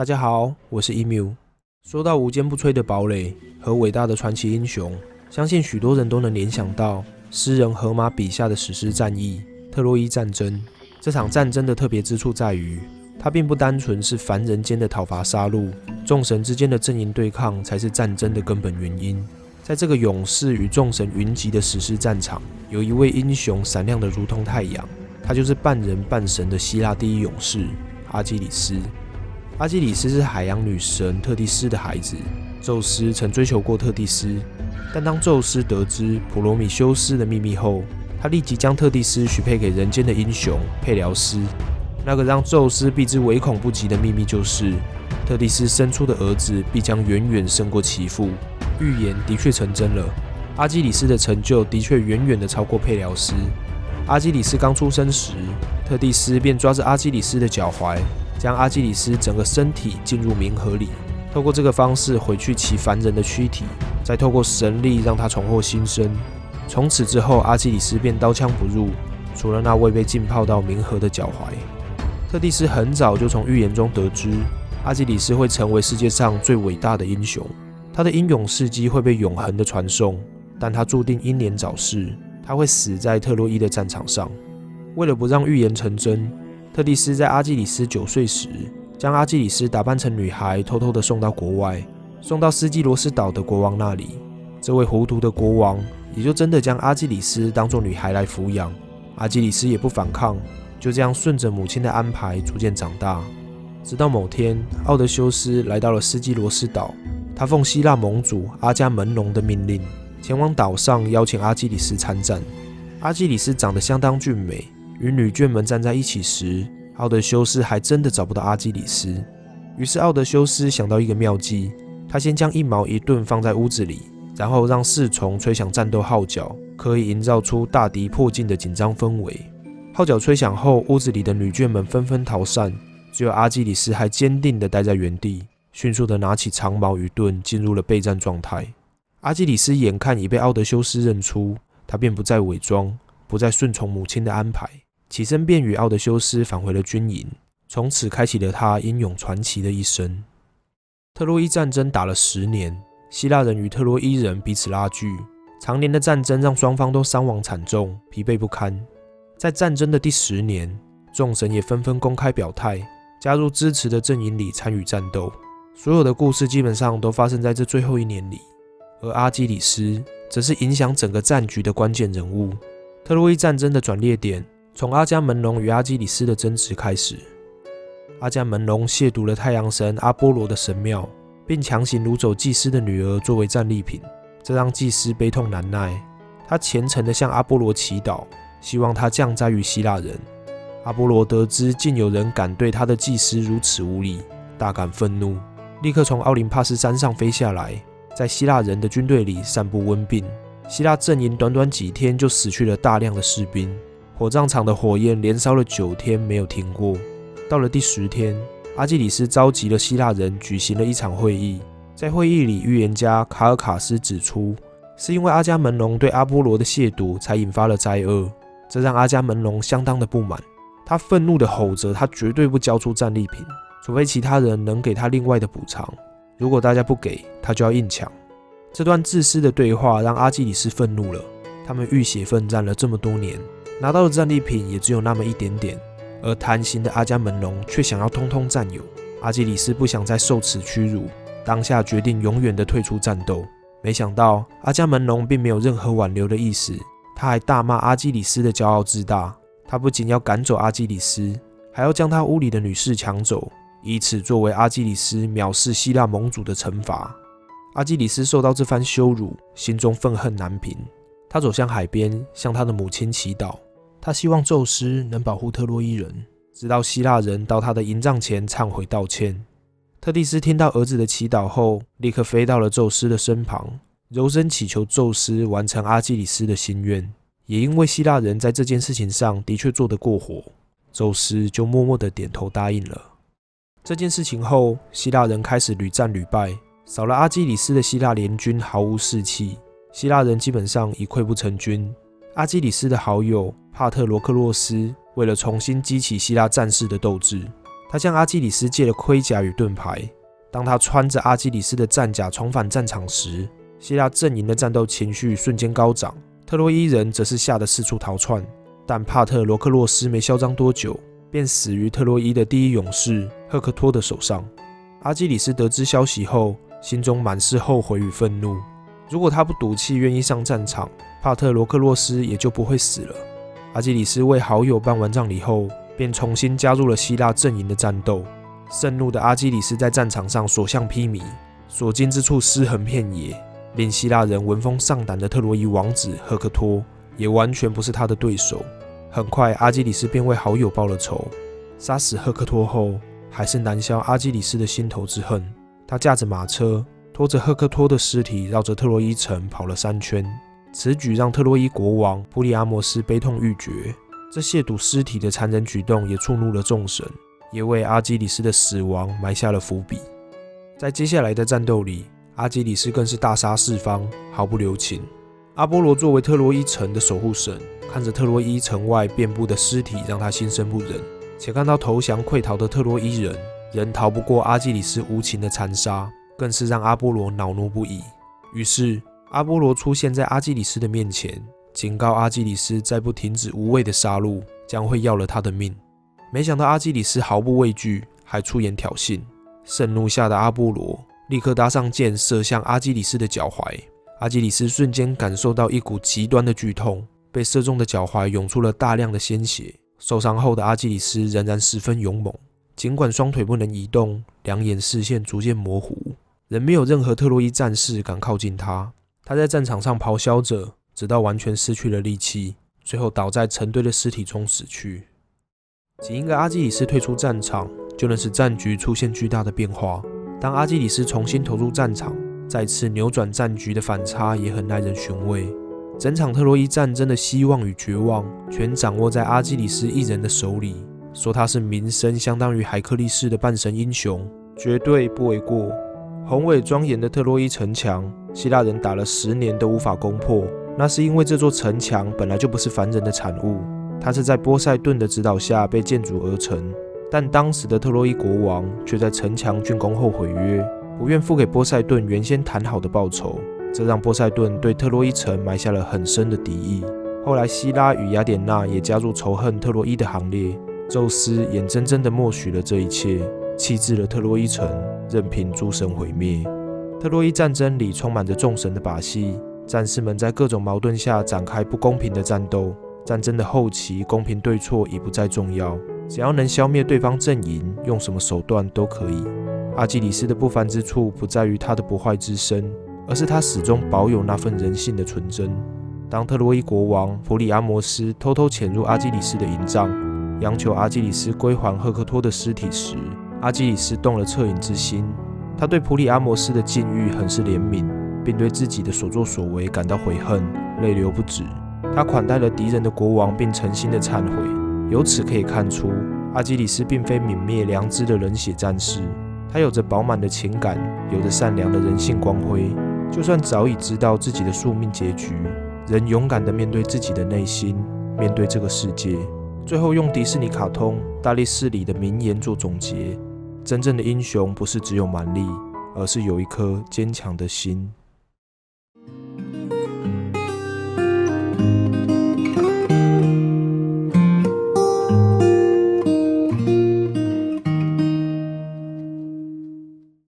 大家好，我是 emu。说到无坚不摧的堡垒和伟大的传奇英雄，相信许多人都能联想到诗人荷马笔下的史诗战役——特洛伊战争。这场战争的特别之处在于，它并不单纯是凡人间的讨伐杀戮，众神之间的阵营对抗才是战争的根本原因。在这个勇士与众神云集的史诗战场，有一位英雄闪亮的如同太阳，他就是半人半神的希腊第一勇士阿基里斯。阿基里斯是海洋女神特蒂斯的孩子，宙斯曾追求过特蒂斯，但当宙斯得知普罗米修斯的秘密后，他立即将特蒂斯许配给人间的英雄佩辽斯。那个让宙斯避之唯恐不及的秘密就是，特蒂斯生出的儿子必将远远胜过其父。预言的确成真了，阿基里斯的成就的确远远的超过佩辽斯。阿基里斯刚出生时，特蒂斯便抓着阿基里斯的脚踝。将阿基里斯整个身体进入冥河里，透过这个方式毁去其凡人的躯体，再透过神力让他重获新生。从此之后，阿基里斯便刀枪不入，除了那未被浸泡到冥河的脚踝。特蒂斯很早就从预言中得知，阿基里斯会成为世界上最伟大的英雄，他的英勇事迹会被永恒的传颂。但他注定英年早逝，他会死在特洛伊的战场上。为了不让预言成真。特蒂斯在阿基里斯九岁时，将阿基里斯打扮成女孩，偷偷的送到国外，送到斯基罗斯岛的国王那里。这位糊涂的国王也就真的将阿基里斯当作女孩来抚养。阿基里斯也不反抗，就这样顺着母亲的安排逐渐长大。直到某天，奥德修斯来到了斯基罗斯岛，他奉希腊盟主阿伽门农的命令，前往岛上邀请阿基里斯参战。阿基里斯长得相当俊美。与女眷们站在一起时，奥德修斯还真的找不到阿基里斯。于是奥德修斯想到一个妙计，他先将一矛一盾放在屋子里，然后让侍从吹响战斗号角，可以营造出大敌迫近的紧张氛围。号角吹响后，屋子里的女眷们纷纷逃散，只有阿基里斯还坚定地待在原地，迅速地拿起长矛与盾，进入了备战状态。阿基里斯眼看已被奥德修斯认出，他便不再伪装，不再顺从母亲的安排。起身便与奥德修斯返回了军营，从此开启了他英勇传奇的一生。特洛伊战争打了十年，希腊人与特洛伊人彼此拉锯，常年的战争让双方都伤亡惨重，疲惫不堪。在战争的第十年，众神也纷纷公开表态，加入支持的阵营里参与战斗。所有的故事基本上都发生在这最后一年里，而阿基里斯则是影响整个战局的关键人物。特洛伊战争的转捩点。从阿伽门农与阿基里斯的争执开始，阿伽门农亵渎了太阳神阿波罗的神庙，并强行掳走祭司的女儿作为战利品，这让祭司悲痛难耐。他虔诚地向阿波罗祈祷，希望他降灾于希腊人。阿波罗得知竟有人敢对他的祭司如此无礼，大感愤怒，立刻从奥林帕斯山上飞下来，在希腊人的军队里散布瘟病。希腊阵营短短几天就死去了大量的士兵。火葬场的火焰连烧了九天没有停过。到了第十天，阿基里斯召集了希腊人，举行了一场会议。在会议里，预言家卡尔卡斯指出，是因为阿伽门农对阿波罗的亵渎，才引发了灾厄。这让阿伽门农相当的不满，他愤怒地吼着：“他绝对不交出战利品，除非其他人能给他另外的补偿。如果大家不给，他就要硬抢。”这段自私的对话让阿基里斯愤怒了。他们浴血奋战了这么多年。拿到的战利品也只有那么一点点，而贪心的阿伽门农却想要通通占有。阿基里斯不想再受此屈辱，当下决定永远的退出战斗。没想到阿伽门农并没有任何挽留的意思，他还大骂阿基里斯的骄傲自大。他不仅要赶走阿基里斯，还要将他屋里的女士抢走，以此作为阿基里斯藐视希腊盟主的惩罚。阿基里斯受到这番羞辱，心中愤恨难平。他走向海边，向他的母亲祈祷。他希望宙斯能保护特洛伊人，直到希腊人到他的营帐前忏悔道歉。特蒂斯听到儿子的祈祷后，立刻飞到了宙斯的身旁，柔声祈求宙斯完成阿基里斯的心愿。也因为希腊人在这件事情上的确做得过火，宙斯就默默的点头答应了。这件事情后，希腊人开始屡战屡败，少了阿基里斯的希腊联军毫无士气，希腊人基本上已溃不成军。阿基里斯的好友帕特罗克洛斯为了重新激起希腊战士的斗志，他向阿基里斯借了盔甲与盾牌。当他穿着阿基里斯的战甲重返战场时，希腊阵营的战斗情绪瞬间高涨，特洛伊人则是吓得四处逃窜。但帕特罗克洛斯没嚣张多久，便死于特洛伊的第一勇士赫克托的手上。阿基里斯得知消息后，心中满是后悔与愤怒。如果他不赌气，愿意上战场，帕特罗克洛斯也就不会死了。阿基里斯为好友办完葬礼后，便重新加入了希腊阵营的战斗。盛怒的阿基里斯在战场上所向披靡，所经之处尸横遍野，令希腊人闻风丧胆的特洛伊王子赫克托也完全不是他的对手。很快，阿基里斯便为好友报了仇。杀死赫克托后，还是难消阿基里斯的心头之恨。他驾着马车，拖着赫克托的尸体，绕着特洛伊城跑了三圈。此举让特洛伊国王普里阿摩斯悲痛欲绝。这亵渎尸体的残忍举动也触怒了众神。也为阿基里斯的死亡埋下了伏笔。在接下来的战斗里，阿基里斯更是大杀四方，毫不留情。阿波罗作为特洛伊城的守护神，看着特洛伊城外遍布的尸体，让他心生不忍；且看到投降溃逃的特洛伊人，仍逃不过阿基里斯无情的残杀，更是让阿波罗恼怒不已。于是，阿波罗出现在阿基里斯的面前，警告阿基里斯，再不停止无谓的杀戮，将会要了他的命。没想到阿基里斯毫不畏惧，还出言挑衅。盛怒下的阿波罗立刻搭上箭，射向阿基里斯的脚踝。阿基里斯瞬间感受到一股极端的剧痛，被射中的脚踝涌出了大量的鲜血。受伤后的阿基里斯仍然十分勇猛，尽管双腿不能移动，两眼视线逐渐模糊，仍没有任何特洛伊战士敢靠近他。他在战场上咆哮着，直到完全失去了力气，最后倒在成堆的尸体中死去。仅一个阿基里斯退出战场，就能使战局出现巨大的变化。当阿基里斯重新投入战场，再次扭转战局的反差也很耐人寻味。整场特洛伊战争的希望与绝望，全掌握在阿基里斯一人的手里。说他是名声相当于海克力士的半神英雄，绝对不为过。宏伟庄严的特洛伊城墙，希腊人打了十年都无法攻破，那是因为这座城墙本来就不是凡人的产物。它是在波塞顿的指导下被建筑而成，但当时的特洛伊国王却在城墙竣工后毁约，不愿付给波塞顿原先谈好的报酬，这让波塞顿对特洛伊城埋下了很深的敌意。后来，希拉与雅典娜也加入仇恨特洛伊的行列，宙斯眼睁睁地默许了这一切，弃置了特洛伊城，任凭诸神毁灭。特洛伊战争里充满着众神的把戏，战士们在各种矛盾下展开不公平的战斗。战争的后期，公平对错已不再重要，只要能消灭对方阵营，用什么手段都可以。阿基里斯的不凡之处不在于他的不坏之身，而是他始终保有那份人性的纯真。当特洛伊国王普里阿摩斯偷偷潜入阿基里斯的营帐，央求阿基里斯归还赫克托的尸体时，阿基里斯动了恻隐之心。他对普里阿摩斯的境遇很是怜悯，并对自己的所作所为感到悔恨，泪流不止。他款待了敌人的国王，并诚心的忏悔。由此可以看出，阿基里斯并非泯灭良知的冷血战士，他有着饱满的情感，有着善良的人性光辉。就算早已知道自己的宿命结局，仍勇敢地面对自己的内心，面对这个世界。最后用迪士尼卡通《大力士》里的名言做总结：真正的英雄不是只有蛮力，而是有一颗坚强的心。